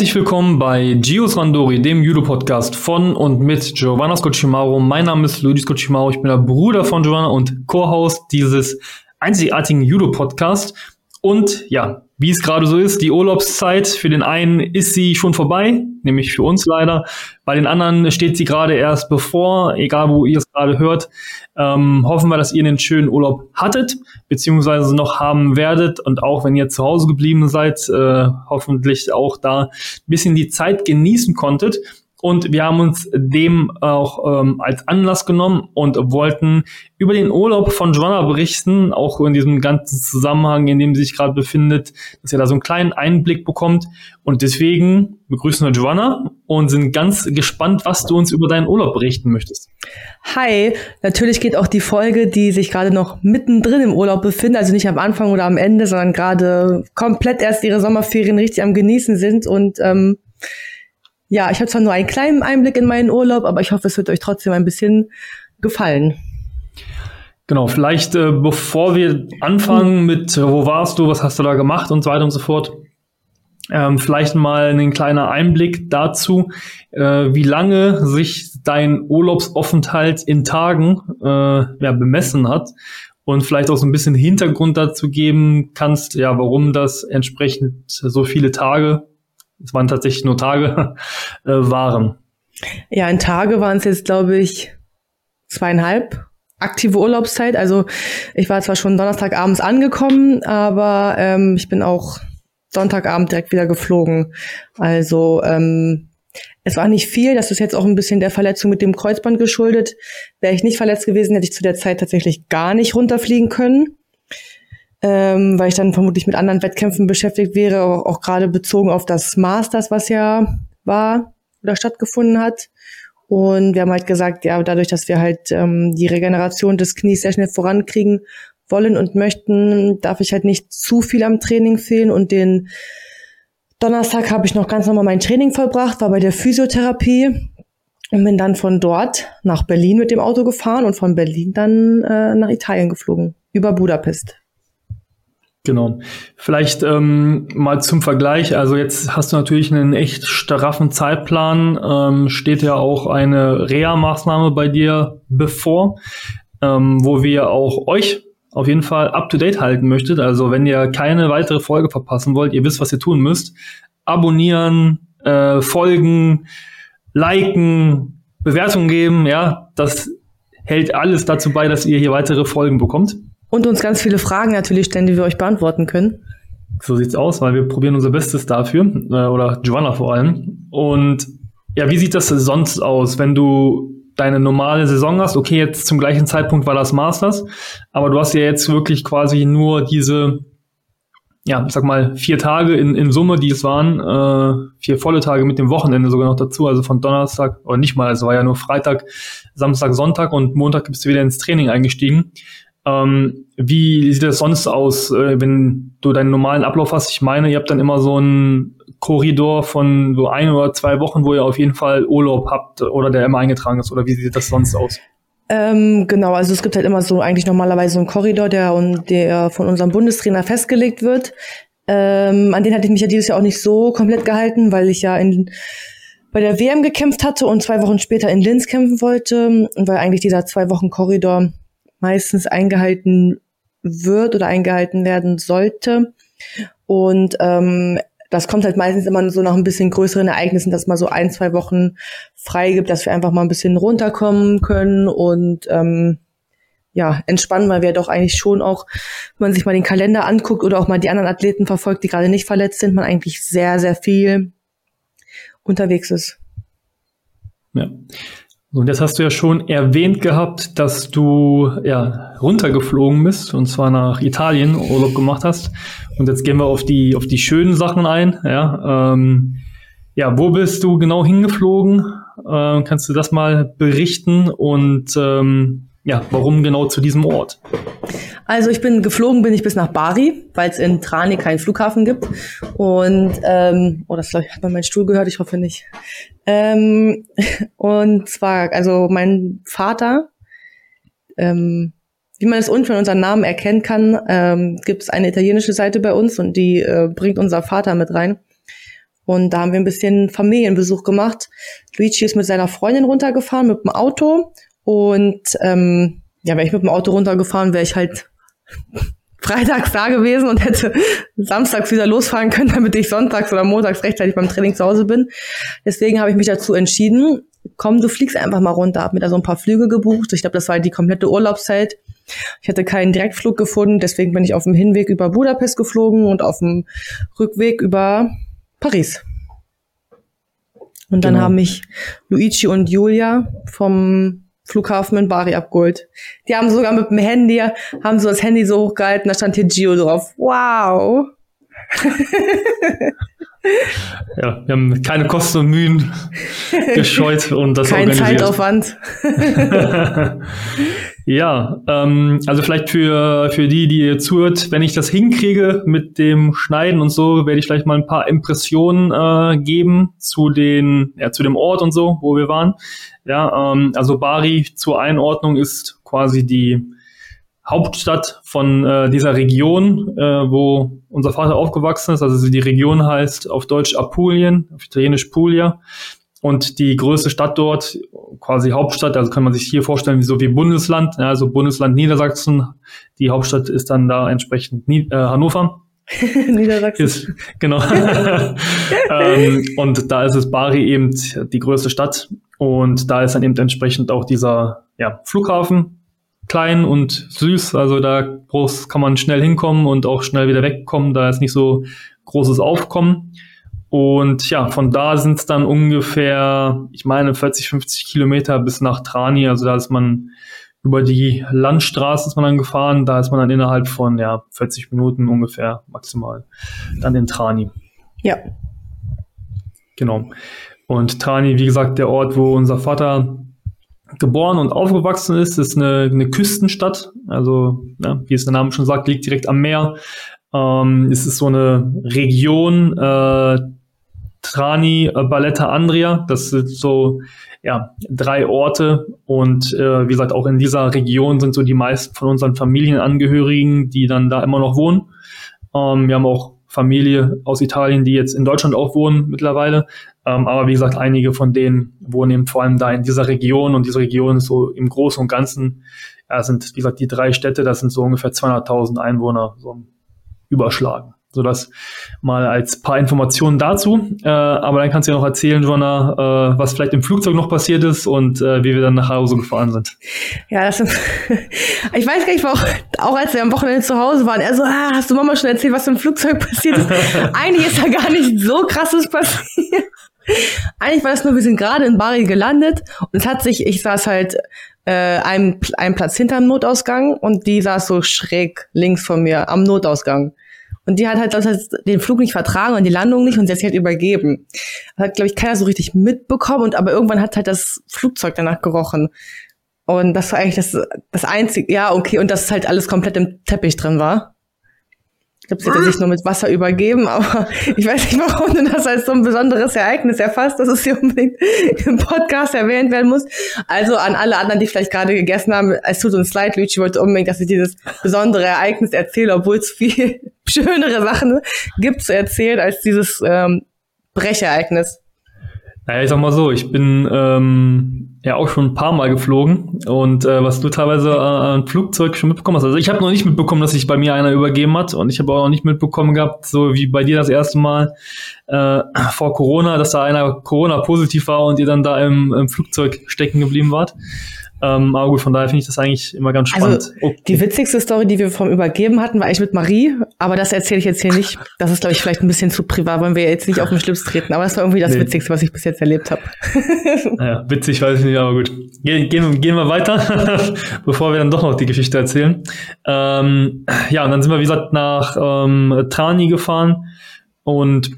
Herzlich willkommen bei Gios Randori, dem Judo-Podcast von und mit Giovanna Scocimaro. Mein Name ist Luigi Scocimaro, ich bin der Bruder von Giovanna und Co-Host dieses einzigartigen Judo-Podcasts. Und ja, wie es gerade so ist, die Urlaubszeit, für den einen ist sie schon vorbei, nämlich für uns leider. Bei den anderen steht sie gerade erst bevor, egal wo ihr es gerade hört. Ähm, hoffen wir, dass ihr einen schönen Urlaub hattet, beziehungsweise noch haben werdet. Und auch wenn ihr zu Hause geblieben seid, äh, hoffentlich auch da ein bisschen die Zeit genießen konntet. Und wir haben uns dem auch ähm, als Anlass genommen und wollten über den Urlaub von Joanna berichten, auch in diesem ganzen Zusammenhang, in dem sie sich gerade befindet, dass ihr da so einen kleinen Einblick bekommt. Und deswegen begrüßen wir Joanna und sind ganz gespannt, was du uns über deinen Urlaub berichten möchtest. Hi, natürlich geht auch die Folge, die sich gerade noch mittendrin im Urlaub befindet, also nicht am Anfang oder am Ende, sondern gerade komplett erst ihre Sommerferien richtig am Genießen sind und ähm, ja, ich habe zwar nur einen kleinen Einblick in meinen Urlaub, aber ich hoffe, es wird euch trotzdem ein bisschen gefallen. Genau, vielleicht äh, bevor wir anfangen mit, äh, wo warst du, was hast du da gemacht und so weiter und so fort, ähm, vielleicht mal ein kleiner Einblick dazu, äh, wie lange sich dein Urlaubsaufenthalt in Tagen äh, ja, bemessen hat und vielleicht auch so ein bisschen Hintergrund dazu geben kannst, ja, warum das entsprechend so viele Tage es waren tatsächlich nur Tage, äh, waren. Ja, in Tage waren es jetzt, glaube ich, zweieinhalb aktive Urlaubszeit. Also ich war zwar schon Donnerstagabends angekommen, aber ähm, ich bin auch Sonntagabend direkt wieder geflogen. Also ähm, es war nicht viel. Das ist jetzt auch ein bisschen der Verletzung mit dem Kreuzband geschuldet. Wäre ich nicht verletzt gewesen, hätte ich zu der Zeit tatsächlich gar nicht runterfliegen können ähm, weil ich dann vermutlich mit anderen Wettkämpfen beschäftigt wäre, auch, auch gerade bezogen auf das Masters, was ja war oder stattgefunden hat. Und wir haben halt gesagt, ja, dadurch, dass wir halt ähm, die Regeneration des Knies sehr schnell vorankriegen wollen und möchten, darf ich halt nicht zu viel am Training fehlen. Und den Donnerstag habe ich noch ganz normal mein Training vollbracht, war bei der Physiotherapie und bin dann von dort nach Berlin mit dem Auto gefahren und von Berlin dann äh, nach Italien geflogen, über Budapest. Genau. Vielleicht ähm, mal zum Vergleich. Also jetzt hast du natürlich einen echt straffen Zeitplan. Ähm, steht ja auch eine Reha-Maßnahme bei dir bevor, ähm, wo wir auch euch auf jeden Fall up-to-date halten möchtet. Also wenn ihr keine weitere Folge verpassen wollt, ihr wisst, was ihr tun müsst. Abonnieren, äh, folgen, liken, Bewertungen geben. Ja, das hält alles dazu bei, dass ihr hier weitere Folgen bekommt. Und uns ganz viele Fragen natürlich stellen, die wir euch beantworten können. So sieht's aus, weil wir probieren unser Bestes dafür, äh, oder Joanna vor allem. Und ja, wie sieht das sonst aus, wenn du deine normale Saison hast? Okay, jetzt zum gleichen Zeitpunkt war das Masters, aber du hast ja jetzt wirklich quasi nur diese, ja, ich sag mal, vier Tage in, in Summe, die es waren, äh, vier volle Tage mit dem Wochenende sogar noch dazu, also von Donnerstag, oder nicht mal, es war ja nur Freitag, Samstag, Sonntag und Montag bist du wieder ins Training eingestiegen. Ähm, wie sieht das sonst aus, äh, wenn du deinen normalen Ablauf hast? Ich meine, ihr habt dann immer so einen Korridor von so ein oder zwei Wochen, wo ihr auf jeden Fall Urlaub habt oder der immer eingetragen ist. Oder wie sieht das sonst aus? Ähm, genau, also es gibt halt immer so eigentlich normalerweise so einen Korridor, der, der von unserem Bundestrainer festgelegt wird. Ähm, an den hatte ich mich ja dieses Jahr auch nicht so komplett gehalten, weil ich ja in, bei der WM gekämpft hatte und zwei Wochen später in Linz kämpfen wollte weil eigentlich dieser zwei Wochen Korridor meistens eingehalten wird oder eingehalten werden sollte. Und ähm, das kommt halt meistens immer so nach ein bisschen größeren Ereignissen, dass man so ein, zwei Wochen frei gibt, dass wir einfach mal ein bisschen runterkommen können und ähm, ja, entspannen, weil wir doch eigentlich schon auch, wenn man sich mal den Kalender anguckt oder auch mal die anderen Athleten verfolgt, die gerade nicht verletzt sind, man eigentlich sehr, sehr viel unterwegs ist. Ja. Und jetzt hast du ja schon erwähnt gehabt, dass du ja runtergeflogen bist und zwar nach Italien Urlaub gemacht hast. Und jetzt gehen wir auf die auf die schönen Sachen ein. Ja, ähm, ja wo bist du genau hingeflogen? Äh, kannst du das mal berichten und ähm, ja, warum genau zu diesem Ort? Also ich bin geflogen, bin ich bis nach Bari, weil es in Trani keinen Flughafen gibt. Und ähm, oh, das hat man meinen Stuhl gehört, ich hoffe nicht. Ähm, und zwar, also mein Vater, ähm, wie man es unten von unserem Namen erkennen kann, ähm, gibt es eine italienische Seite bei uns und die äh, bringt unser Vater mit rein. Und da haben wir ein bisschen Familienbesuch gemacht. Luigi ist mit seiner Freundin runtergefahren mit dem Auto. Und ähm, ja, wäre ich mit dem Auto runtergefahren, wäre ich halt freitags da gewesen und hätte samstags wieder losfahren können, damit ich sonntags oder montags rechtzeitig beim Training zu Hause bin. Deswegen habe ich mich dazu entschieden, komm, du fliegst einfach mal runter. Hab mir da so ein paar Flüge gebucht. Ich glaube, das war die komplette Urlaubszeit. Ich hatte keinen Direktflug gefunden, deswegen bin ich auf dem Hinweg über Budapest geflogen und auf dem Rückweg über Paris. Und dann genau. haben mich Luigi und Julia vom Flughafen in Bari abgeholt. Die haben sogar mit dem Handy, haben so das Handy so hochgehalten, da stand hier Gio drauf. Wow. ja, wir haben keine Kosten und Mühen gescheut und das Kein organisiert. Zeitaufwand. ja, ähm, also vielleicht für, für die, die ihr zuhört, wenn ich das hinkriege mit dem Schneiden und so, werde ich vielleicht mal ein paar Impressionen äh, geben zu den, ja, zu dem Ort und so, wo wir waren. Ja, ähm, also Bari zur Einordnung ist quasi die Hauptstadt von äh, dieser Region, äh, wo unser Vater aufgewachsen ist. Also die Region heißt auf Deutsch Apulien, auf Italienisch Puglia. Und die größte Stadt dort, quasi Hauptstadt, also kann man sich hier vorstellen, wie so wie Bundesland, ja, also Bundesland Niedersachsen. Die Hauptstadt ist dann da entsprechend Nie äh, Hannover. Niedersachsen. Ist, genau. ähm, und da ist es Bari eben die größte Stadt. Und da ist dann eben entsprechend auch dieser ja, Flughafen, klein und süß. Also da groß kann man schnell hinkommen und auch schnell wieder wegkommen. Da ist nicht so großes Aufkommen. Und ja, von da sind es dann ungefähr, ich meine, 40, 50 Kilometer bis nach Trani. Also da ist man über die Landstraße ist man dann gefahren. Da ist man dann innerhalb von ja 40 Minuten ungefähr maximal dann in Trani. Ja. Genau. Und Trani, wie gesagt, der Ort, wo unser Vater geboren und aufgewachsen ist, ist eine, eine Küstenstadt. Also, ja, wie es der Name schon sagt, liegt direkt am Meer. Ähm, es ist so eine Region, äh, Trani, äh, Balletta, Andria. Das sind so ja, drei Orte. Und äh, wie gesagt, auch in dieser Region sind so die meisten von unseren Familienangehörigen, die dann da immer noch wohnen. Ähm, wir haben auch Familie aus Italien, die jetzt in Deutschland auch wohnen mittlerweile. Ähm, aber wie gesagt, einige von denen wohnen eben vor allem da in dieser Region und diese Region ist so im Großen und Ganzen, ja, sind, wie gesagt, die drei Städte, das sind so ungefähr 200.000 Einwohner, so überschlagen. So das mal als paar Informationen dazu. Äh, aber dann kannst du ja noch erzählen, Joanna, äh, was vielleicht im Flugzeug noch passiert ist und äh, wie wir dann nach Hause gefahren sind. Ja, das ist, ich weiß gar nicht, auch, auch als wir am Wochenende zu Hause waren, er so, ah, hast du Mama schon erzählt, was im Flugzeug passiert ist? Eigentlich ist da gar nicht so krasses passiert. Eigentlich war das nur, wir sind gerade in Bari gelandet und es hat sich, ich saß halt äh, einen, einen Platz hinterm Notausgang und die saß so schräg links von mir am Notausgang. Und die hat halt das heißt, den Flug nicht vertragen und die Landung nicht und sie hat sich halt übergeben. Das hat, glaube ich, keiner so richtig mitbekommen und aber irgendwann hat halt das Flugzeug danach gerochen. Und das war eigentlich das, das einzige, ja, okay, und dass halt alles komplett im Teppich drin war glaube, sie hat sich nur mit Wasser übergeben, aber ich weiß nicht, warum du das als so ein besonderes Ereignis erfasst, dass es hier unbedingt im Podcast erwähnt werden muss. Also an alle anderen, die vielleicht gerade gegessen haben, es tut uns leid, Luigi wollte unbedingt, dass ich dieses besondere Ereignis erzähle, obwohl es viel schönere Sachen gibt zu erzählen als dieses ähm, Brechereignis. Naja, ich sag mal so, ich bin ähm, ja auch schon ein paar Mal geflogen und äh, was du teilweise äh, an Flugzeug schon mitbekommen hast. Also ich habe noch nicht mitbekommen, dass sich bei mir einer übergeben hat und ich habe auch noch nicht mitbekommen gehabt, so wie bei dir das erste Mal äh, vor Corona, dass da einer Corona positiv war und ihr dann da im, im Flugzeug stecken geblieben wart. Ähm, aber gut, von daher finde ich das eigentlich immer ganz also, spannend. Also, okay. Die witzigste Story, die wir vom Übergeben hatten, war eigentlich mit Marie, aber das erzähle ich jetzt hier nicht. Das ist, glaube ich, vielleicht ein bisschen zu privat, wollen wir jetzt nicht auf den Schlips treten, aber das war irgendwie das nee. Witzigste, was ich bis jetzt erlebt habe. Naja, witzig weiß ich nicht, aber gut. Gehen, gehen, gehen wir weiter, bevor wir dann doch noch die Geschichte erzählen. Ähm, ja, und dann sind wir, wie gesagt, nach ähm, Trani gefahren und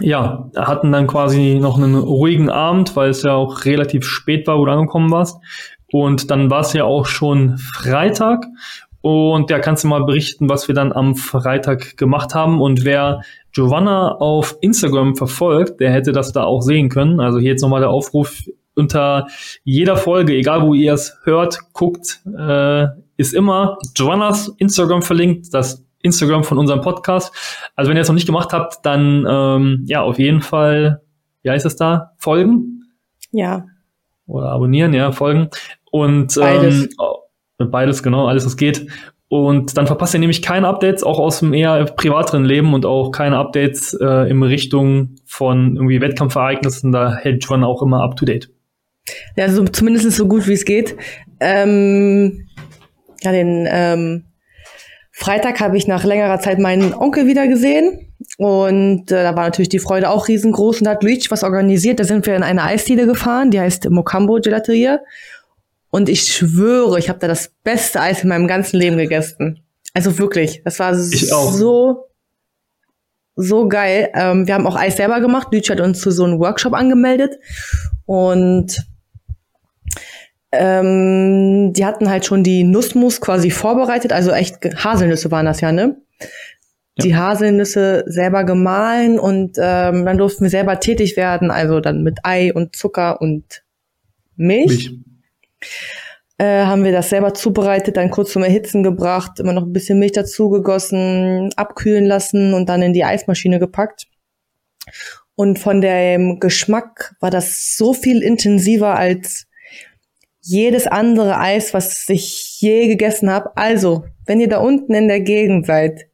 ja, hatten dann quasi noch einen ruhigen Abend, weil es ja auch relativ spät war, wo du angekommen warst. Und dann war es ja auch schon Freitag. Und ja, kannst du mal berichten, was wir dann am Freitag gemacht haben. Und wer Giovanna auf Instagram verfolgt, der hätte das da auch sehen können. Also hier jetzt nochmal der Aufruf unter jeder Folge, egal wo ihr es hört, guckt, äh, ist immer Giovannas Instagram verlinkt. Das Instagram von unserem Podcast. Also wenn ihr es noch nicht gemacht habt, dann ähm, ja, auf jeden Fall, wie heißt es da? Folgen? Ja. Oder abonnieren, ja, folgen. Und beides. Ähm, oh, beides, genau, alles was geht. Und dann verpasst ihr nämlich keine Updates, auch aus dem eher privateren Leben und auch keine Updates äh, in Richtung von irgendwie Wettkampfereignissen. Da hält Joanna auch immer up to date. Ja, also zumindest so gut wie es geht. Ähm, ja, den ähm, Freitag habe ich nach längerer Zeit meinen Onkel wieder gesehen. Und äh, da war natürlich die Freude auch riesengroß und da hat Luigi was organisiert. Da sind wir in eine Eisdiele gefahren, die heißt Mocambo Gelateria. Und ich schwöre, ich habe da das beste Eis in meinem ganzen Leben gegessen. Also wirklich, das war so so geil. Ähm, wir haben auch Eis selber gemacht. Luigi hat uns zu so einem Workshop angemeldet und ähm, die hatten halt schon die Nussmus quasi vorbereitet, also echt Haselnüsse waren das ja, ne? Ja. Die Haselnüsse selber gemahlen und ähm, dann durften wir selber tätig werden, also dann mit Ei und Zucker und Milch. Milch. Äh, haben wir das selber zubereitet, dann kurz zum Erhitzen gebracht, immer noch ein bisschen Milch dazu gegossen, abkühlen lassen und dann in die Eismaschine gepackt. Und von dem Geschmack war das so viel intensiver als jedes andere Eis, was ich je gegessen habe. Also, wenn ihr da unten in der Gegend seid,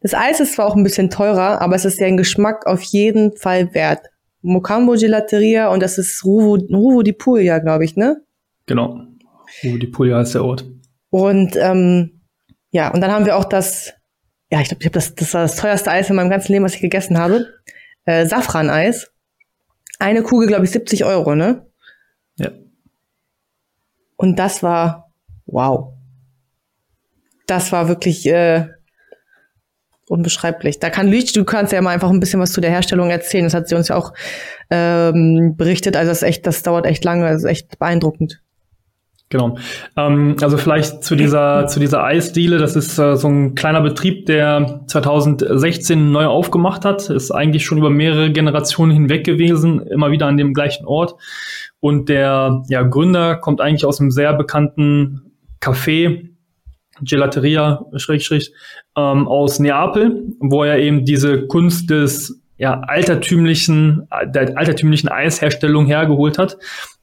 das Eis ist zwar auch ein bisschen teurer, aber es ist ja ein Geschmack auf jeden Fall wert. Mocambo Gelateria und das ist Ruvo, Ruvo di Puglia, glaube ich, ne? Genau. Ruvo di Puglia ist der Ort. Und ähm, ja, und dann haben wir auch das, ja, ich glaube, ich hab das, das war das teuerste Eis in meinem ganzen Leben, was ich gegessen habe. Äh, Safran-Eis. Eine Kugel, glaube ich, 70 Euro, ne? Ja. Und das war wow. Das war wirklich äh, unbeschreiblich. Da kann Luigi, du kannst ja mal einfach ein bisschen was zu der Herstellung erzählen. Das hat sie uns ja auch ähm, berichtet. Also das ist echt, das dauert echt lange, das ist echt beeindruckend. Genau. Ähm, also vielleicht zu dieser zu dieser Eisdiele. Das ist äh, so ein kleiner Betrieb, der 2016 neu aufgemacht hat. Ist eigentlich schon über mehrere Generationen hinweg gewesen, immer wieder an dem gleichen Ort. Und der ja, Gründer kommt eigentlich aus einem sehr bekannten Café, Gelateria, Schrägstrich, ähm, aus Neapel, wo er eben diese Kunst des ja, altertümlichen, der altertümlichen Eisherstellung hergeholt hat.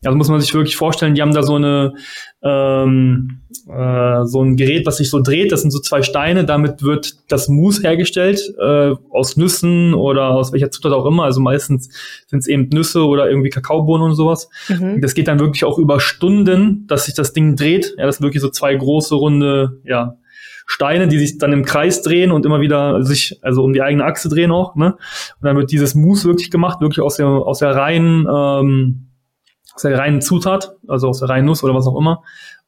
Also muss man sich wirklich vorstellen, die haben da so eine ähm, äh, so ein Gerät, was sich so dreht. Das sind so zwei Steine. Damit wird das Mousse hergestellt äh, aus Nüssen oder aus welcher Zutat auch immer. Also meistens sind es eben Nüsse oder irgendwie Kakaobohnen und sowas. Mhm. Das geht dann wirklich auch über Stunden, dass sich das Ding dreht. Ja, das sind wirklich so zwei große runde ja Steine, die sich dann im Kreis drehen und immer wieder sich, also um die eigene Achse drehen auch, ne? Und dann wird dieses Mousse wirklich gemacht, wirklich aus der, aus der reinen, ähm, aus der reinen Zutat, also aus der reinen Nuss oder was auch immer.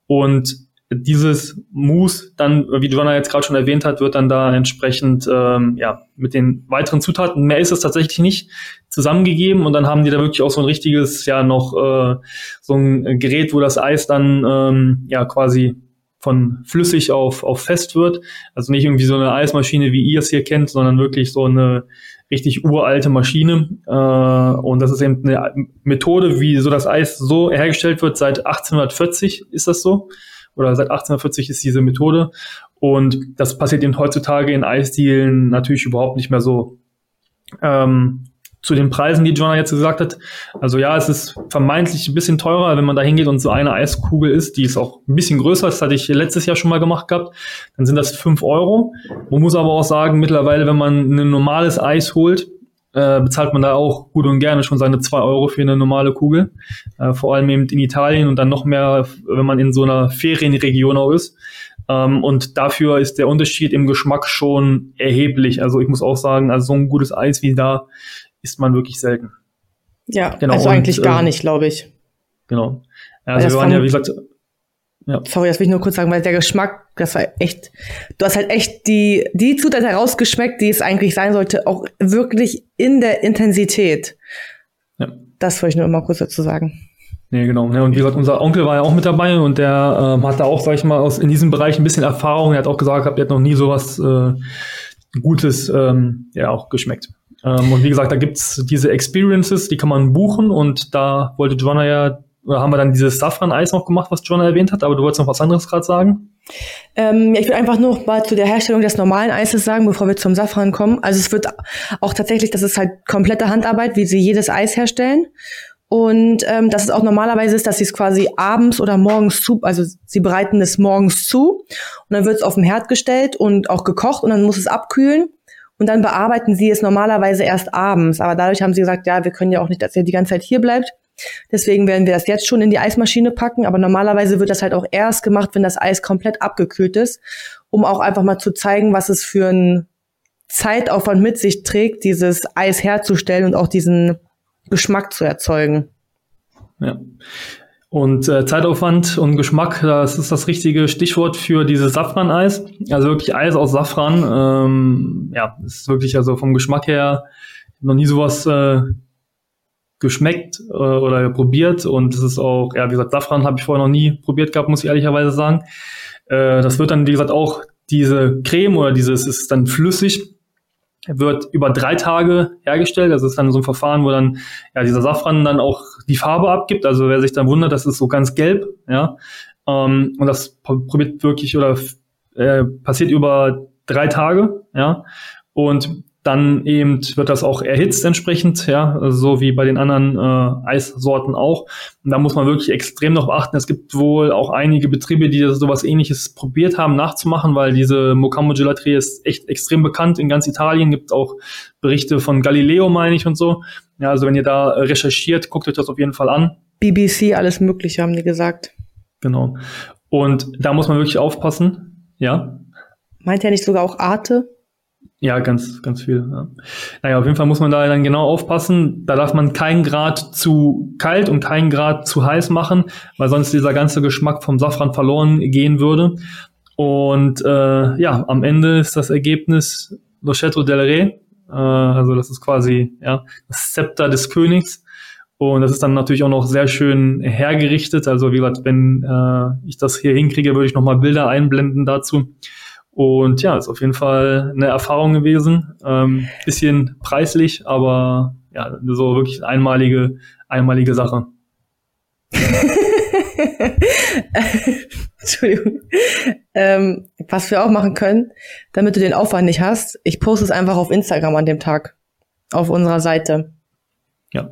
Und dieses Mousse dann, wie Joanna jetzt gerade schon erwähnt hat, wird dann da entsprechend ähm, ja mit den weiteren Zutaten, mehr ist es tatsächlich nicht, zusammengegeben und dann haben die da wirklich auch so ein richtiges, ja noch äh, so ein Gerät, wo das Eis dann ähm, ja quasi von flüssig auf, auf fest wird. Also nicht irgendwie so eine Eismaschine, wie ihr es hier kennt, sondern wirklich so eine richtig uralte Maschine. Äh, und das ist eben eine Methode, wie so das Eis so hergestellt wird. Seit 1840 ist das so. Oder seit 1840 ist diese Methode. Und das passiert eben heutzutage in Eisdielen natürlich überhaupt nicht mehr so. Ähm, zu den Preisen, die Jonah jetzt gesagt hat. Also ja, es ist vermeintlich ein bisschen teurer, wenn man da hingeht und so eine Eiskugel ist, die ist auch ein bisschen größer, das hatte ich letztes Jahr schon mal gemacht gehabt, dann sind das fünf Euro. Man muss aber auch sagen, mittlerweile, wenn man ein normales Eis holt, äh, bezahlt man da auch gut und gerne schon seine zwei Euro für eine normale Kugel. Äh, vor allem eben in Italien und dann noch mehr, wenn man in so einer Ferienregion auch ist. Ähm, und dafür ist der Unterschied im Geschmack schon erheblich. Also ich muss auch sagen, also so ein gutes Eis wie da isst man wirklich selten. Ja, genau. also und, eigentlich gar äh, nicht, glaube ich. Genau. Also wir waren ja, wie gesagt, ja. Sorry, das will ich nur kurz sagen, weil der Geschmack, das war echt, du hast halt echt die, die Zutat herausgeschmeckt, die es eigentlich sein sollte, auch wirklich in der Intensität. Ja. Das wollte ich nur immer kurz dazu sagen. Nee, genau. Ja, und wie gesagt, unser Onkel war ja auch mit dabei und der ähm, hatte auch, sag ich mal, aus, in diesem Bereich ein bisschen Erfahrung. Er hat auch gesagt, er hat noch nie sowas äh, Gutes ähm, ja auch geschmeckt. Ähm, und wie gesagt, da gibt's diese Experiences, die kann man buchen und da wollte Joanna ja, oder haben wir dann dieses Safran-Eis noch gemacht, was Joanna erwähnt hat, aber du wolltest noch was anderes gerade sagen? Ähm, ich will einfach nur mal zu der Herstellung des normalen Eises sagen, bevor wir zum Safran kommen. Also es wird auch tatsächlich, das ist halt komplette Handarbeit, wie sie jedes Eis herstellen. Und ähm, dass es auch normalerweise ist, dass sie es quasi abends oder morgens zu, also sie bereiten es morgens zu und dann wird es auf dem Herd gestellt und auch gekocht und dann muss es abkühlen und dann bearbeiten sie es normalerweise erst abends. Aber dadurch haben sie gesagt, ja, wir können ja auch nicht, dass er die ganze Zeit hier bleibt. Deswegen werden wir das jetzt schon in die Eismaschine packen. Aber normalerweise wird das halt auch erst gemacht, wenn das Eis komplett abgekühlt ist, um auch einfach mal zu zeigen, was es für ein Zeitaufwand mit sich trägt, dieses Eis herzustellen und auch diesen Geschmack zu erzeugen. Ja. Und äh, Zeitaufwand und Geschmack, das ist das richtige Stichwort für dieses Safran-Eis. Also wirklich Eis aus Safran. Ähm, ja, ist wirklich also vom Geschmack her noch nie sowas äh, geschmeckt äh, oder probiert. Und es ist auch, ja, wie gesagt, Safran habe ich vorher noch nie probiert gehabt, muss ich ehrlicherweise sagen. Äh, das wird dann, wie gesagt, auch diese Creme oder dieses ist dann flüssig wird über drei Tage hergestellt. Das ist dann so ein Verfahren, wo dann ja dieser Safran dann auch die Farbe abgibt. Also wer sich dann wundert, das ist so ganz gelb, ja. Ähm, und das probiert wirklich oder äh, passiert über drei Tage, ja. Und dann eben wird das auch erhitzt entsprechend, ja, so wie bei den anderen äh, Eissorten auch. Und da muss man wirklich extrem noch beachten. Es gibt wohl auch einige Betriebe, die sowas ähnliches probiert haben nachzumachen, weil diese Mocambo Gelaterie ist echt extrem bekannt in ganz Italien. Gibt auch Berichte von Galileo, meine ich, und so. Ja, also wenn ihr da recherchiert, guckt euch das auf jeden Fall an. BBC, alles Mögliche, haben die gesagt. Genau. Und da muss man wirklich aufpassen, ja. Meint er nicht sogar auch Arte? Ja, ganz, ganz viel. Ja. Naja, auf jeden Fall muss man da dann genau aufpassen. Da darf man keinen Grad zu kalt und keinen Grad zu heiß machen, weil sonst dieser ganze Geschmack vom Safran verloren gehen würde. Und äh, ja, am Ende ist das Ergebnis Lochetto del Re. Äh, also das ist quasi ja, das Zepter des Königs. Und das ist dann natürlich auch noch sehr schön hergerichtet. Also wie gesagt, wenn äh, ich das hier hinkriege, würde ich nochmal Bilder einblenden dazu. Und ja, ist auf jeden Fall eine Erfahrung gewesen. Ähm, bisschen preislich, aber ja, so wirklich einmalige, einmalige Sache. Entschuldigung. Ähm, was wir auch machen können, damit du den Aufwand nicht hast, ich poste es einfach auf Instagram an dem Tag. Auf unserer Seite. Ja.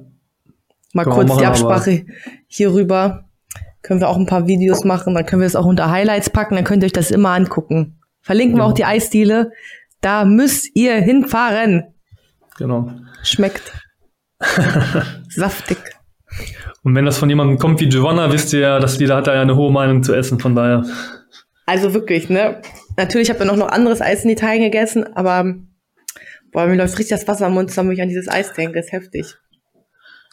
Mal können kurz machen, die Absprache hierüber. Können wir auch ein paar Videos machen, dann können wir es auch unter Highlights packen, dann könnt ihr euch das immer angucken. Verlinken genau. wir auch die Eisdiele. Da müsst ihr hinfahren. Genau. Schmeckt. Saftig. Und wenn das von jemandem kommt wie Giovanna, wisst ihr ja, dass die da hat da ja eine hohe Meinung zu essen, von daher. Also wirklich, ne? Natürlich habe ich noch noch anderes Eis in Italien gegessen, aber boah, mir läuft richtig das Wasser im Mund zusammen, wenn ich an dieses Eis denke. Das ist heftig.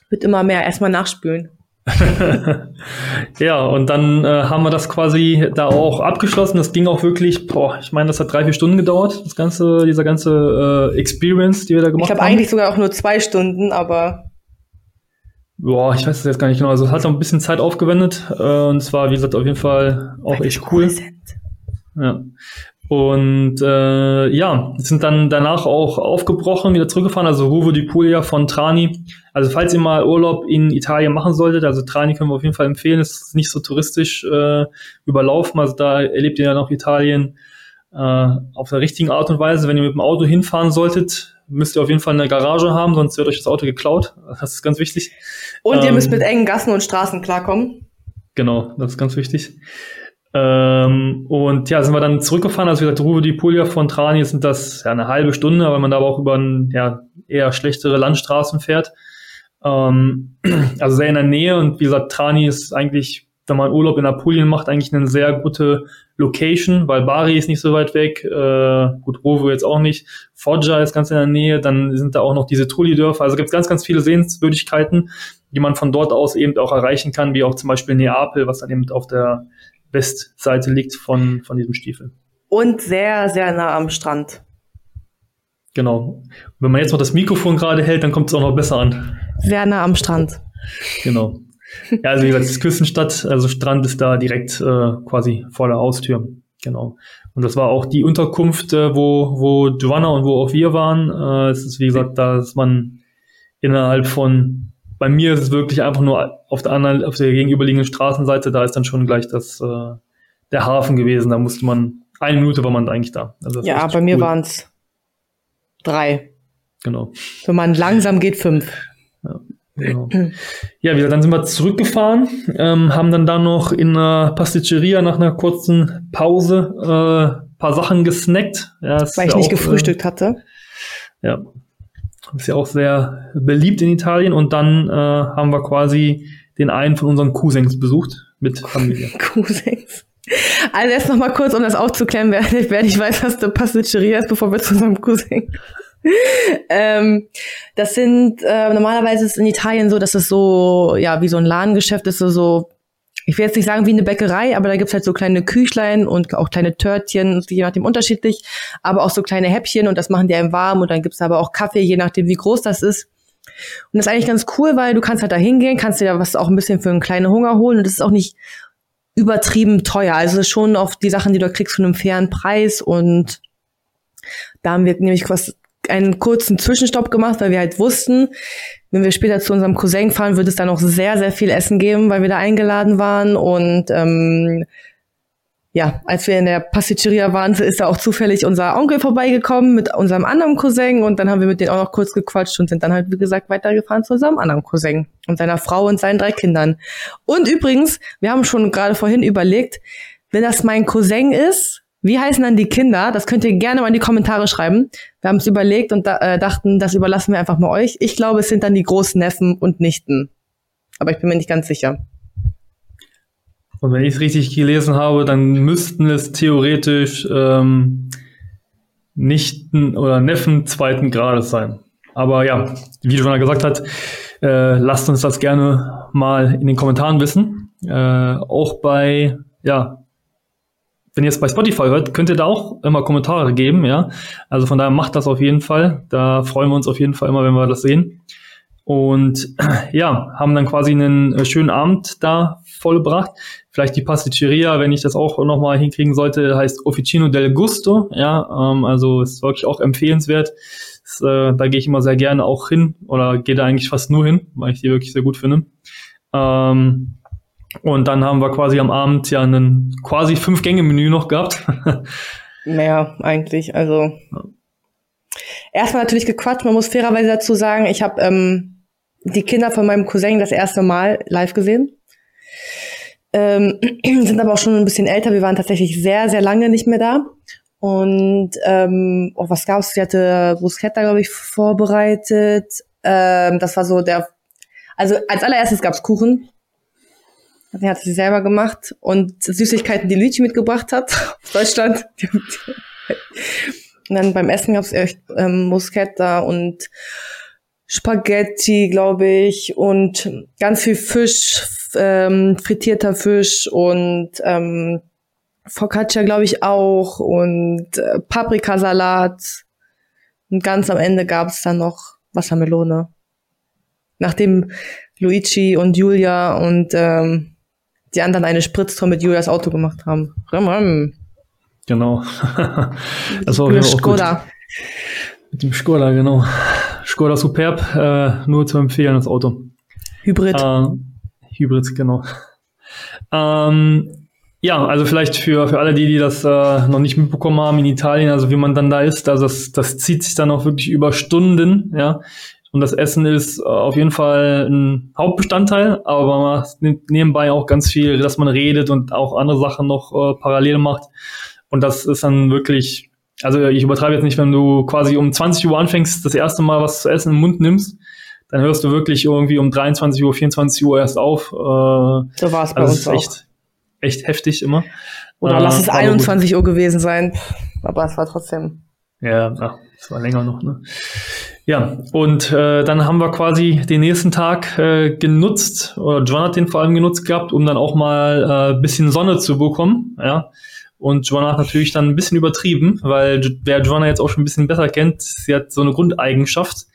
Wird immer mehr. Erstmal nachspülen. ja, und dann äh, haben wir das quasi da auch abgeschlossen. Das ging auch wirklich, boah, ich meine, das hat drei, vier Stunden gedauert, das ganze, dieser ganze äh, Experience, die wir da gemacht ich glaub, haben. Ich glaube eigentlich sogar auch nur zwei Stunden, aber. Boah, ich weiß das jetzt gar nicht genau. Also es hat noch ein bisschen Zeit aufgewendet. Äh, und zwar, wie gesagt, auf jeden Fall auch echt cool. Ja. Und äh, ja, sind dann danach auch aufgebrochen, wieder zurückgefahren, also Ruvo di Puglia von Trani. Also falls ihr mal Urlaub in Italien machen solltet, also Trani können wir auf jeden Fall empfehlen, es ist nicht so touristisch äh, überlaufen, also da erlebt ihr ja noch Italien äh, auf der richtigen Art und Weise. Wenn ihr mit dem Auto hinfahren solltet, müsst ihr auf jeden Fall eine Garage haben, sonst wird euch das Auto geklaut. Das ist ganz wichtig. Und ihr ähm, müsst mit engen Gassen und Straßen klarkommen. Genau, das ist ganz wichtig. Ähm, und ja, sind wir dann zurückgefahren. Also wie gesagt, Ruhe die Puglia von Trani sind das ja eine halbe Stunde, weil man da aber auch über ein, ja, eher schlechtere Landstraßen fährt. Ähm, also sehr in der Nähe und wie gesagt, Trani ist eigentlich, wenn man Urlaub in Apulien macht, eigentlich eine sehr gute Location, weil Bari ist nicht so weit weg, äh, gut, Rovo jetzt auch nicht, Foggia ist ganz in der Nähe, dann sind da auch noch diese Trulli-Dörfer, also gibt es ganz, ganz viele Sehenswürdigkeiten, die man von dort aus eben auch erreichen kann, wie auch zum Beispiel Neapel, was dann eben auf der Westseite liegt von, von diesem Stiefel. Und sehr, sehr nah am Strand. Genau. wenn man jetzt noch das Mikrofon gerade hält, dann kommt es auch noch besser an. Sehr nah am Strand. Genau. Ja, also wie gesagt, es Küstenstadt, also Strand ist da direkt äh, quasi vor der Haustür. Genau. Und das war auch die Unterkunft, äh, wo, wo Giovanna und wo auch wir waren. Äh, es ist wie gesagt, da ist man innerhalb von bei mir ist es wirklich einfach nur auf der anderen, auf der gegenüberliegenden Straßenseite, da ist dann schon gleich das, äh, der Hafen gewesen. Da musste man, eine Minute war man eigentlich da. Also ja, bei mir waren es drei. Genau. Wenn man langsam geht, fünf. Ja. Genau. Ja, wir, dann sind wir zurückgefahren, ähm, haben dann da noch in einer Pasticceria nach einer kurzen Pause äh, paar Sachen gesnackt. Ja, Weil ich ja nicht auch, gefrühstückt äh, hatte. Ja, ist ja auch sehr beliebt in Italien. Und dann äh, haben wir quasi den einen von unseren Cousins besucht mit Familie. Cousins. Also erst noch mal kurz, um das aufzuklären, wer, wer nicht weiß, was eine Pasticceria ist, bevor wir zu unserem Cousin ähm, das sind äh, normalerweise ist in Italien so, dass es so, ja, wie so ein Ladengeschäft ist, so, so ich will jetzt nicht sagen wie eine Bäckerei, aber da gibt's halt so kleine Küchlein und auch kleine Törtchen, je nachdem unterschiedlich, aber auch so kleine Häppchen und das machen die einem warm und dann gibt's aber auch Kaffee, je nachdem wie groß das ist. Und das ist eigentlich ganz cool, weil du kannst halt da hingehen, kannst dir da was auch ein bisschen für einen kleinen Hunger holen und das ist auch nicht übertrieben teuer. Also schon auf die Sachen, die du kriegst, von einem fairen Preis und da haben wir nämlich was einen kurzen Zwischenstopp gemacht, weil wir halt wussten, wenn wir später zu unserem Cousin fahren, wird es da noch sehr, sehr viel Essen geben, weil wir da eingeladen waren. Und ähm, ja, als wir in der Pasticceria waren, ist da auch zufällig unser Onkel vorbeigekommen mit unserem anderen Cousin und dann haben wir mit denen auch noch kurz gequatscht und sind dann halt, wie gesagt, weitergefahren zu unserem anderen Cousin und seiner Frau und seinen drei Kindern. Und übrigens, wir haben schon gerade vorhin überlegt, wenn das mein Cousin ist, wie heißen dann die Kinder? Das könnt ihr gerne mal in die Kommentare schreiben. Wir haben es überlegt und da, äh, dachten, das überlassen wir einfach mal euch. Ich glaube, es sind dann die Großneffen und Nichten. Aber ich bin mir nicht ganz sicher. Und wenn ich es richtig gelesen habe, dann müssten es theoretisch ähm, Nichten oder Neffen zweiten Grades sein. Aber ja, wie Joanna gesagt hat, äh, lasst uns das gerne mal in den Kommentaren wissen. Äh, auch bei ja, wenn ihr es bei Spotify hört, könnt ihr da auch immer Kommentare geben, ja. Also von daher macht das auf jeden Fall. Da freuen wir uns auf jeden Fall immer, wenn wir das sehen. Und ja, haben dann quasi einen äh, schönen Abend da vollbracht. Vielleicht die Pasticceria, wenn ich das auch nochmal hinkriegen sollte, heißt Officino del Gusto. Ja, ähm, also ist wirklich auch empfehlenswert. Ist, äh, da gehe ich immer sehr gerne auch hin oder gehe da eigentlich fast nur hin, weil ich die wirklich sehr gut finde. Ähm, und dann haben wir quasi am Abend ja einen quasi Fünf-Gänge-Menü noch gehabt. Mehr eigentlich. Also ja. erstmal natürlich gequatscht. Man muss fairerweise dazu sagen, ich habe ähm, die Kinder von meinem Cousin das erste Mal live gesehen. Ähm, sind aber auch schon ein bisschen älter. Wir waren tatsächlich sehr, sehr lange nicht mehr da. Und ähm, oh, was gab's? Sie hatte Bruschetta, glaube ich, vorbereitet. Ähm, das war so der. Also als allererstes gab's Kuchen. Die hat sie selber gemacht und Süßigkeiten, die Luigi mitgebracht hat aus Deutschland. und dann beim Essen gab es echt ähm, Muschetta und Spaghetti, glaube ich, und ganz viel Fisch, ähm, frittierter Fisch und ähm, Focaccia, glaube ich, auch und äh, Paprikasalat. Und ganz am Ende gab es dann noch Wassermelone. Nachdem Luigi und Julia und ähm, die anderen eine Spritztour mit Julias Auto gemacht haben. Rim, rim. Genau. das war auch Skoda. Gut. Mit dem Skoda, genau. Skoda Superb, äh, nur zu empfehlen, das Auto. Hybrid. Äh, Hybrid, genau. Ähm, ja, also vielleicht für, für alle die, die das äh, noch nicht mitbekommen haben in Italien, also wie man dann da ist, also das, das zieht sich dann auch wirklich über Stunden, ja. Und das Essen ist äh, auf jeden Fall ein Hauptbestandteil, aber man nimmt nebenbei auch ganz viel, dass man redet und auch andere Sachen noch äh, parallel macht. Und das ist dann wirklich, also ich übertreibe jetzt nicht, wenn du quasi um 20 Uhr anfängst, das erste Mal was zu essen im Mund nimmst, dann hörst du wirklich irgendwie um 23 Uhr, 24 Uhr erst auf. Äh, so war es bei also uns echt, auch. Echt heftig immer. Oder äh, lass es 21 Uhr gewesen sein. Aber es war trotzdem. Ja, es war länger noch, ne? Ja, und äh, dann haben wir quasi den nächsten Tag äh, genutzt, oder John hat den vor allem genutzt gehabt, um dann auch mal äh, bisschen Sonne zu bekommen, ja. Und Joanna hat natürlich dann ein bisschen übertrieben, weil wer Joanna jetzt auch schon ein bisschen besser kennt, sie hat so eine Grundeigenschaft.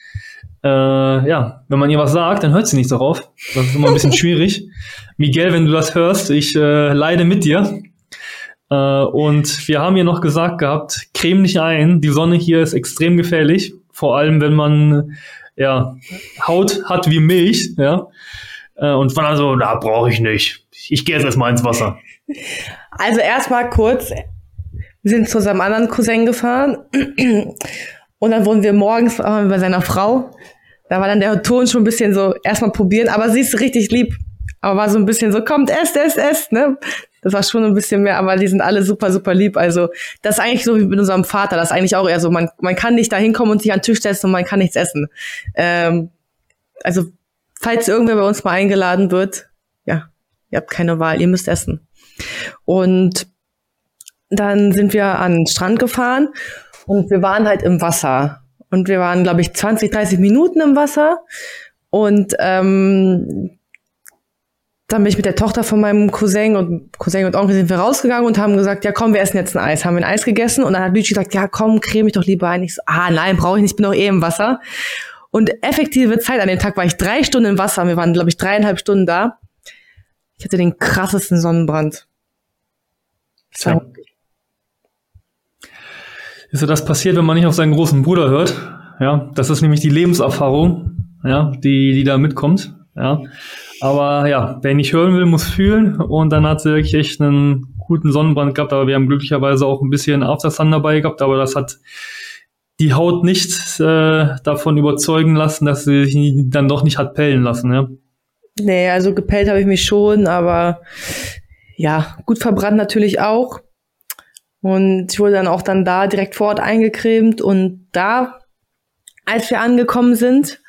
Äh, ja, wenn man ihr was sagt, dann hört sie nicht darauf. Das ist immer ein bisschen schwierig. Miguel, wenn du das hörst, ich äh, leide mit dir. Äh, und wir haben ihr noch gesagt gehabt, creme nicht ein, die Sonne hier ist extrem gefährlich vor allem wenn man ja Haut hat wie Milch, ja. Äh, und war dann so, da brauche ich nicht. ich gehe jetzt erstmal ins Wasser. Also erstmal kurz, wir sind zu seinem anderen Cousin gefahren und dann wurden wir morgens bei seiner Frau. Da war dann der Ton schon ein bisschen so, erstmal probieren, aber sie ist richtig lieb. Aber war so ein bisschen so, kommt, esst, esst, esst, ne? Das war schon ein bisschen mehr, aber die sind alle super, super lieb. Also, das ist eigentlich so wie mit unserem Vater. Das ist eigentlich auch eher so, man, man kann nicht da hinkommen und sich an den Tisch setzen und man kann nichts essen. Ähm, also, falls irgendwer bei uns mal eingeladen wird, ja, ihr habt keine Wahl, ihr müsst essen. Und dann sind wir an den Strand gefahren und wir waren halt im Wasser. Und wir waren, glaube ich, 20, 30 Minuten im Wasser. Und ähm, dann bin ich mit der Tochter von meinem Cousin und Cousin und Onkel sind wir rausgegangen und haben gesagt, ja komm, wir essen jetzt ein Eis. Haben wir ein Eis gegessen und dann hat Luigi gesagt, ja komm, creme ich doch lieber ein. Ich so, ah nein, brauche ich nicht, ich bin doch eh im Wasser. Und effektive Zeit an dem Tag war ich drei Stunden im Wasser. Wir waren, glaube ich, dreieinhalb Stunden da. Ich hatte den krassesten Sonnenbrand. Ja. Ist so das passiert, wenn man nicht auf seinen großen Bruder hört? Ja, das ist nämlich die Lebenserfahrung, ja, die, die da mitkommt. Ja, aber ja, wer nicht hören will, muss fühlen. Und dann hat sie wirklich echt einen guten Sonnenbrand gehabt. Aber wir haben glücklicherweise auch ein bisschen After Sun dabei gehabt. Aber das hat die Haut nicht äh, davon überzeugen lassen, dass sie sich dann doch nicht hat pellen lassen. Ja. Nee, also gepellt habe ich mich schon, aber ja, gut verbrannt natürlich auch. Und ich wurde dann auch dann da direkt vor Ort eingecremt und da, als wir angekommen sind,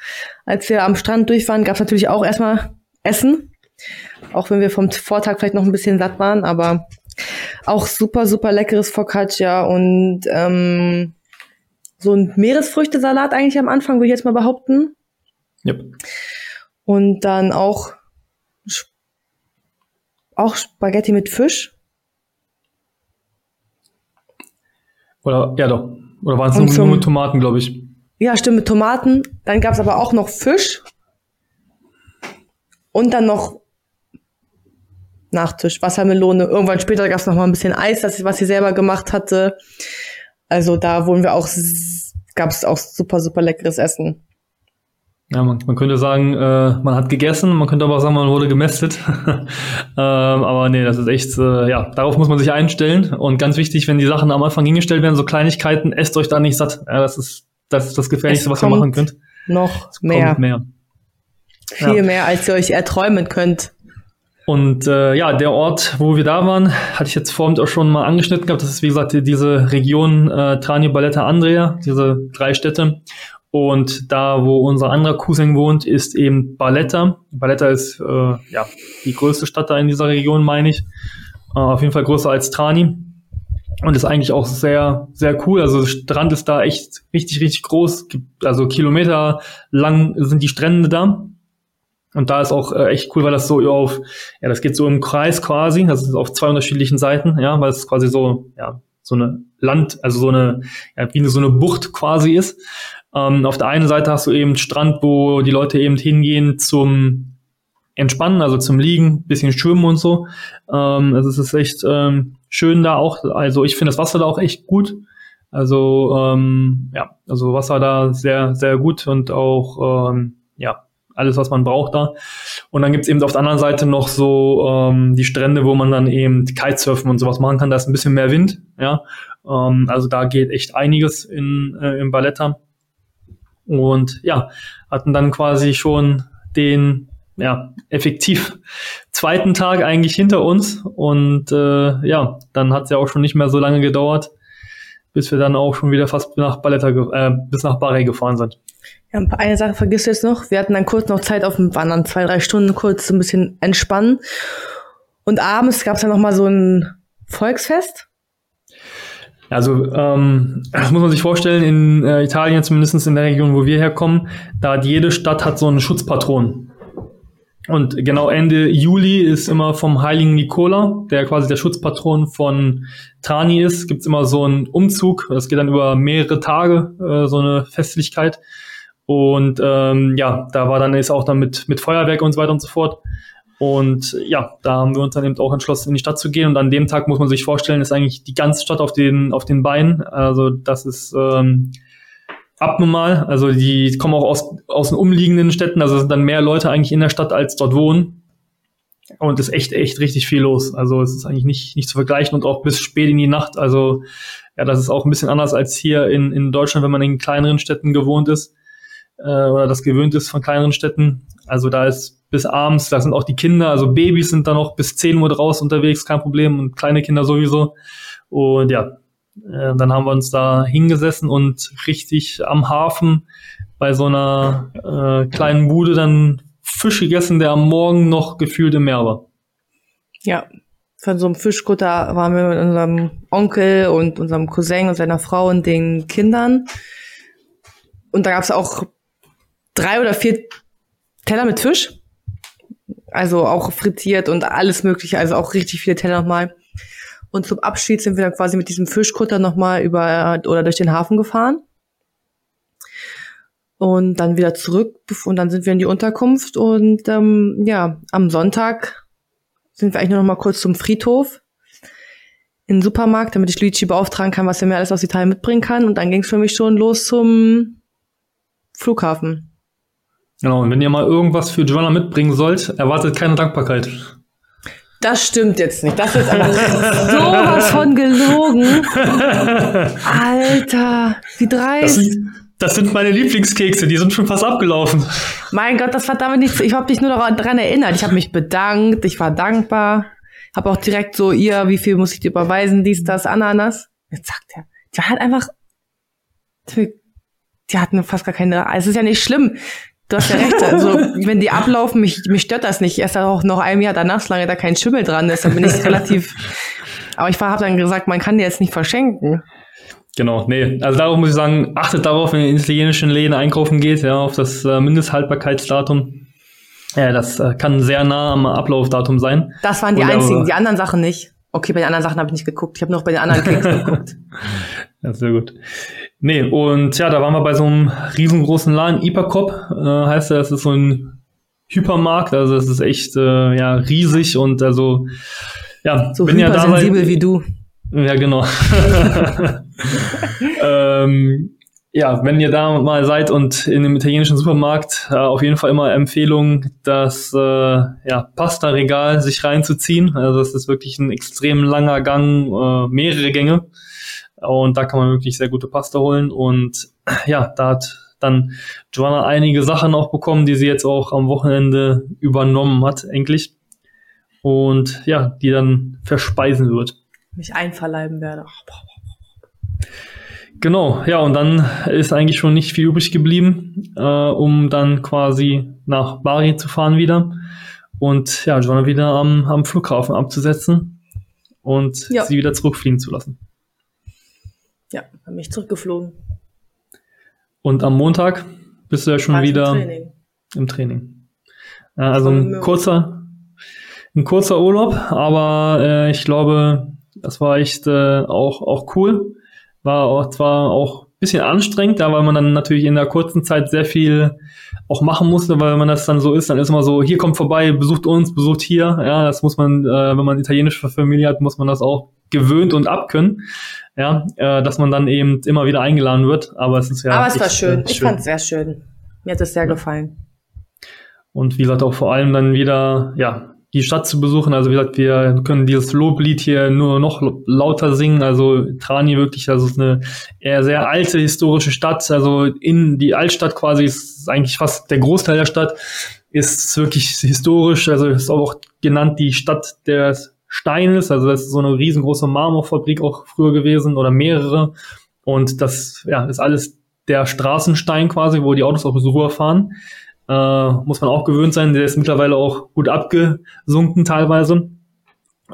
als wir am Strand durch waren, gab es natürlich auch erstmal Essen. Auch wenn wir vom Vortag vielleicht noch ein bisschen satt waren, aber auch super, super leckeres Focaccia und ähm, so ein Meeresfrüchtesalat eigentlich am Anfang, würde ich jetzt mal behaupten. Yep. Und dann auch, auch Spaghetti mit Fisch. Oder, ja doch. Oder waren es nur, nur mit Tomaten, glaube ich. Ja, stimmt, mit Tomaten. Dann gab es aber auch noch Fisch. Und dann noch Nachtisch, Wassermelone. Irgendwann später gab es noch mal ein bisschen Eis, das, was sie selber gemacht hatte. Also da wurden wir auch, gab es auch super, super leckeres Essen. Ja, man, man könnte sagen, äh, man hat gegessen, man könnte aber auch sagen, man wurde gemästet. ähm, aber nee, das ist echt, äh, ja, darauf muss man sich einstellen. Und ganz wichtig, wenn die Sachen am Anfang hingestellt werden, so Kleinigkeiten, esst euch da nicht satt. Ja, das ist das, ist das Gefährlichste, was ihr machen könnt. Noch es mehr. mehr. Viel ja. mehr, als ihr euch erträumen könnt. Und äh, ja, der Ort, wo wir da waren, hatte ich jetzt vorhin auch schon mal angeschnitten gehabt. Das ist, wie gesagt, diese Region äh, Trani, Balletta, Andrea, diese drei Städte. Und da, wo unser anderer Cousin wohnt, ist eben Balletta. Balletta ist äh, ja die größte Stadt da in dieser Region, meine ich. Äh, auf jeden Fall größer als Trani. Und ist eigentlich auch sehr, sehr cool. Also Strand ist da echt richtig, richtig groß. Also Kilometer lang sind die Strände da. Und da ist auch äh, echt cool, weil das so auf, ja, das geht so im Kreis quasi, das ist auf zwei unterschiedlichen Seiten, ja, weil es quasi so, ja, so eine Land, also so eine, ja, wie so eine Bucht quasi ist. Ähm, auf der einen Seite hast du eben Strand, wo die Leute eben hingehen zum Entspannen, also zum Liegen, bisschen schwimmen und so. Ähm, also es ist echt ähm, schön da auch. Also ich finde das Wasser da auch echt gut. Also ähm, ja, also Wasser da sehr, sehr gut und auch ähm, ja, alles, was man braucht da. Und dann gibt's eben auf der anderen Seite noch so ähm, die Strände, wo man dann eben Kitesurfen und sowas machen kann. Da ist ein bisschen mehr Wind, ja. Ähm, also da geht echt einiges in, äh, im Balletta. Und ja, hatten dann quasi schon den ja, effektiv zweiten Tag eigentlich hinter uns. Und äh, ja, dann hat's ja auch schon nicht mehr so lange gedauert, bis wir dann auch schon wieder fast nach Balletta, äh, bis nach Barre gefahren sind. Ja, eine Sache vergisst du jetzt noch. Wir hatten dann kurz noch Zeit auf dem Wandern, zwei, drei Stunden kurz so ein bisschen entspannen. Und abends gab es dann noch mal so ein Volksfest. Also ähm, das muss man sich vorstellen, in äh, Italien, zumindest in der Region, wo wir herkommen, da hat jede Stadt hat so einen Schutzpatron. Und genau Ende Juli ist immer vom heiligen Nikola, der quasi der Schutzpatron von Trani ist, gibt's immer so einen Umzug. Das geht dann über mehrere Tage, äh, so eine Festlichkeit. Und ähm, ja, da war dann ist auch dann mit, mit Feuerwerk und so weiter und so fort. Und ja, da haben wir uns dann eben auch entschlossen, in die Stadt zu gehen. Und an dem Tag muss man sich vorstellen, ist eigentlich die ganze Stadt auf den, auf den Beinen. Also das ist ähm, abnormal. Also die kommen auch aus, aus den umliegenden Städten. Also es sind dann mehr Leute eigentlich in der Stadt, als dort wohnen. und ist echt, echt richtig viel los. Also es ist eigentlich nicht, nicht zu vergleichen und auch bis spät in die Nacht. Also ja, das ist auch ein bisschen anders als hier in, in Deutschland, wenn man in kleineren Städten gewohnt ist äh, oder das gewöhnt ist von kleineren Städten. Also da ist bis abends, da sind auch die Kinder, also Babys sind da noch bis 10 Uhr draußen unterwegs, kein Problem und kleine Kinder sowieso. Und ja, äh, dann haben wir uns da hingesessen und richtig am Hafen bei so einer äh, kleinen Bude dann Fisch gegessen, der am Morgen noch gefühlt im Meer war. Ja, von so einem Fischkutter waren wir mit unserem Onkel und unserem Cousin und seiner Frau und den Kindern. Und da gab es auch drei oder vier Teller mit Fisch. Also auch frittiert und alles mögliche, also auch richtig viele Teller nochmal. Und zum Abschied sind wir dann quasi mit diesem Fischkutter nochmal über oder durch den Hafen gefahren. Und dann wieder zurück und dann sind wir in die Unterkunft und ähm, ja, am Sonntag sind wir eigentlich nur noch mal kurz zum Friedhof in den Supermarkt, damit ich Luigi beauftragen kann, was er mir alles aus Italien mitbringen kann. Und dann ging es für mich schon los zum Flughafen. Genau, und wenn ihr mal irgendwas für Joanna mitbringen sollt, erwartet keine Dankbarkeit. Das stimmt jetzt nicht. Das ist aber sowas von gelogen. Alter, wie dreist. Das, das, sind meine Lieblingskekse, die sind schon fast abgelaufen. Mein Gott, das war damit nichts. Ich habe dich nur daran erinnert. Ich habe mich bedankt, ich war dankbar. Habe auch direkt so, ihr, wie viel muss ich dir überweisen, dies, das, Ananas. Jetzt sagt er, die hat einfach, die hatten fast gar keine, es ist ja nicht schlimm. Du hast ja recht. Also, wenn die ablaufen, mich, mich stört das nicht. Erst auch noch ein Jahr danach, solange da kein Schimmel dran ist, dann bin ich relativ. Aber ich habe dann gesagt, man kann die jetzt nicht verschenken. Genau, nee. Also darauf muss ich sagen, achtet darauf, wenn ihr in italienischen Läden einkaufen geht, ja, auf das äh, Mindesthaltbarkeitsdatum. Ja, das äh, kann sehr nah am Ablaufdatum sein. Das waren die Und einzigen, die anderen Sachen nicht. Okay, bei den anderen Sachen habe ich nicht geguckt. Ich habe noch bei den anderen Keks geguckt. Ja, sehr gut. Nee, und ja, da waren wir bei so einem riesengroßen Laden, Ipercop, äh, heißt er, das ist so ein Hypermarkt, also es ist echt äh, ja riesig und also ja, so bin ja da sensibel wie du. Ja, genau. ähm, ja, wenn ihr da mal seid und in dem italienischen Supermarkt, äh, auf jeden Fall immer Empfehlung, das äh, ja, Pasta-Regal sich reinzuziehen. Also es ist wirklich ein extrem langer Gang, äh, mehrere Gänge. Und da kann man wirklich sehr gute Pasta holen. Und ja, da hat dann Joanna einige Sachen auch bekommen, die sie jetzt auch am Wochenende übernommen hat, endlich. Und ja, die dann verspeisen wird. Mich einverleiben werde. Genau, ja, und dann ist eigentlich schon nicht viel übrig geblieben, äh, um dann quasi nach Bari zu fahren wieder. Und ja, Joanna wieder am, am Flughafen abzusetzen und ja. sie wieder zurückfliegen zu lassen. Ja, habe mich zurückgeflogen. Und am Montag bist du ja schon wieder im Training. Im Training. Äh, also ein kurzer, ein kurzer Urlaub, aber äh, ich glaube, das war echt äh, auch, auch cool. War auch, zwar auch ein bisschen anstrengend, da weil man dann natürlich in der kurzen Zeit sehr viel auch machen musste, weil wenn das dann so ist, dann ist immer so, hier kommt vorbei, besucht uns, besucht hier. Ja, das muss man, äh, wenn man italienische Familie hat, muss man das auch gewöhnt und abkönnen ja, äh, dass man dann eben immer wieder eingeladen wird. Aber es ist ja. Aber es war schön. Äh, schön. Ich fand es sehr schön. Mir hat es sehr ja. gefallen. Und wie gesagt, auch vor allem dann wieder, ja, die Stadt zu besuchen. Also wie gesagt, wir können dieses Loblied hier nur noch lauter singen. Also Trani wirklich, also es ist eine eher sehr alte historische Stadt. Also in die Altstadt quasi ist eigentlich fast der Großteil der Stadt ist wirklich historisch. Also ist auch genannt die Stadt der Stein ist. Also das ist so eine riesengroße Marmorfabrik auch früher gewesen oder mehrere. Und das ja, ist alles der Straßenstein quasi, wo die Autos auch so rüberfahren. Äh, muss man auch gewöhnt sein. Der ist mittlerweile auch gut abgesunken teilweise.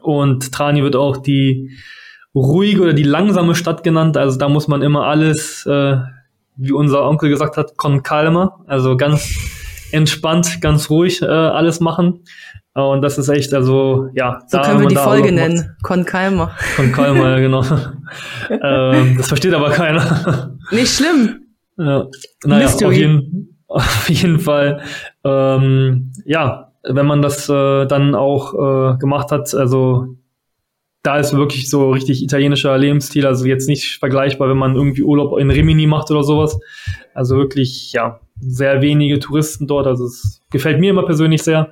Und Trani wird auch die ruhige oder die langsame Stadt genannt. Also da muss man immer alles, äh, wie unser Onkel gesagt hat, con calma, also ganz entspannt, ganz ruhig äh, alles machen. Und das ist echt, also, ja. So können wir die Folge nennen. Con Calma. Con Calma, ja, genau. ähm, das versteht aber keiner. Nicht schlimm. Ja. Naja, auf jeden, auf jeden Fall, ähm, ja, wenn man das äh, dann auch äh, gemacht hat, also da ist wirklich so richtig italienischer Lebensstil, also jetzt nicht vergleichbar, wenn man irgendwie Urlaub in Rimini macht oder sowas. Also wirklich, ja, sehr wenige Touristen dort, also es gefällt mir immer persönlich sehr.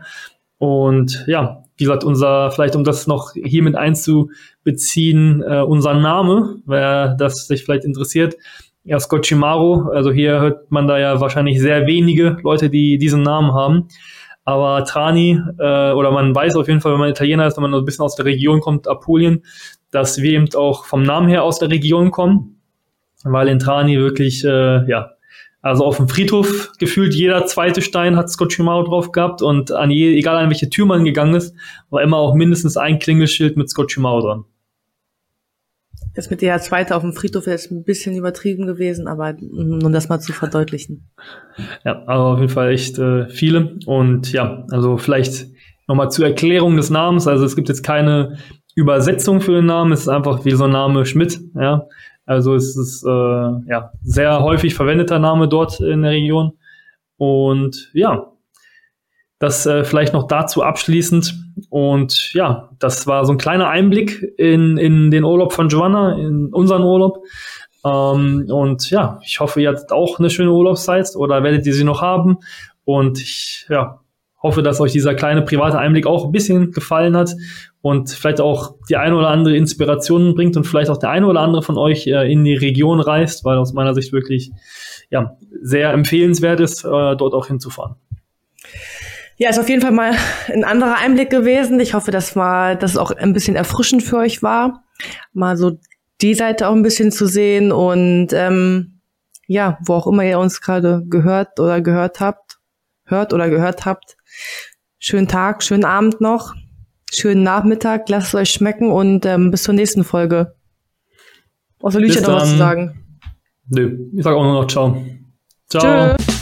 Und ja, wie gesagt, unser, vielleicht um das noch hier mit einzubeziehen, äh, unser Name, wer das sich vielleicht interessiert. Ja, Scotchimaro, also hier hört man da ja wahrscheinlich sehr wenige Leute, die diesen Namen haben. Aber Trani, äh, oder man weiß auf jeden Fall, wenn man Italiener ist, wenn man ein bisschen aus der Region kommt, Apulien, dass wir eben auch vom Namen her aus der Region kommen, weil in Trani wirklich, äh, ja, also auf dem Friedhof gefühlt jeder zweite Stein hat Scott Shimano drauf gehabt und an je, egal an welche Tür man gegangen ist, war immer auch mindestens ein Klingelschild mit Scott Shimano dran. Das mit der zweite auf dem Friedhof ist ein bisschen übertrieben gewesen, aber um das mal zu verdeutlichen. Ja, also auf jeden Fall echt äh, viele. Und ja, also vielleicht nochmal zur Erklärung des Namens. Also es gibt jetzt keine Übersetzung für den Namen, es ist einfach wie so ein Name Schmidt, ja. Also es ist äh, ja sehr häufig verwendeter Name dort in der Region. Und ja, das äh, vielleicht noch dazu abschließend. Und ja, das war so ein kleiner Einblick in, in den Urlaub von Giovanna, in unseren Urlaub. Ähm, und ja, ich hoffe, ihr hattet auch eine schöne Urlaubszeit oder werdet ihr sie noch haben. Und ich ja, hoffe, dass euch dieser kleine private Einblick auch ein bisschen gefallen hat und vielleicht auch die eine oder andere Inspiration bringt und vielleicht auch der eine oder andere von euch äh, in die Region reist, weil aus meiner Sicht wirklich ja, sehr empfehlenswert ist, äh, dort auch hinzufahren. Ja, ist auf jeden Fall mal ein anderer Einblick gewesen. Ich hoffe, dass mal das auch ein bisschen erfrischend für euch war, mal so die Seite auch ein bisschen zu sehen und ähm, ja, wo auch immer ihr uns gerade gehört oder gehört habt, hört oder gehört habt. Schönen Tag, schönen Abend noch schönen Nachmittag, lasst es euch schmecken und ähm, bis zur nächsten Folge. Außer Lücher noch was zu sagen. Nö, ich sag auch nur noch Ciao. Ciao. Tschö.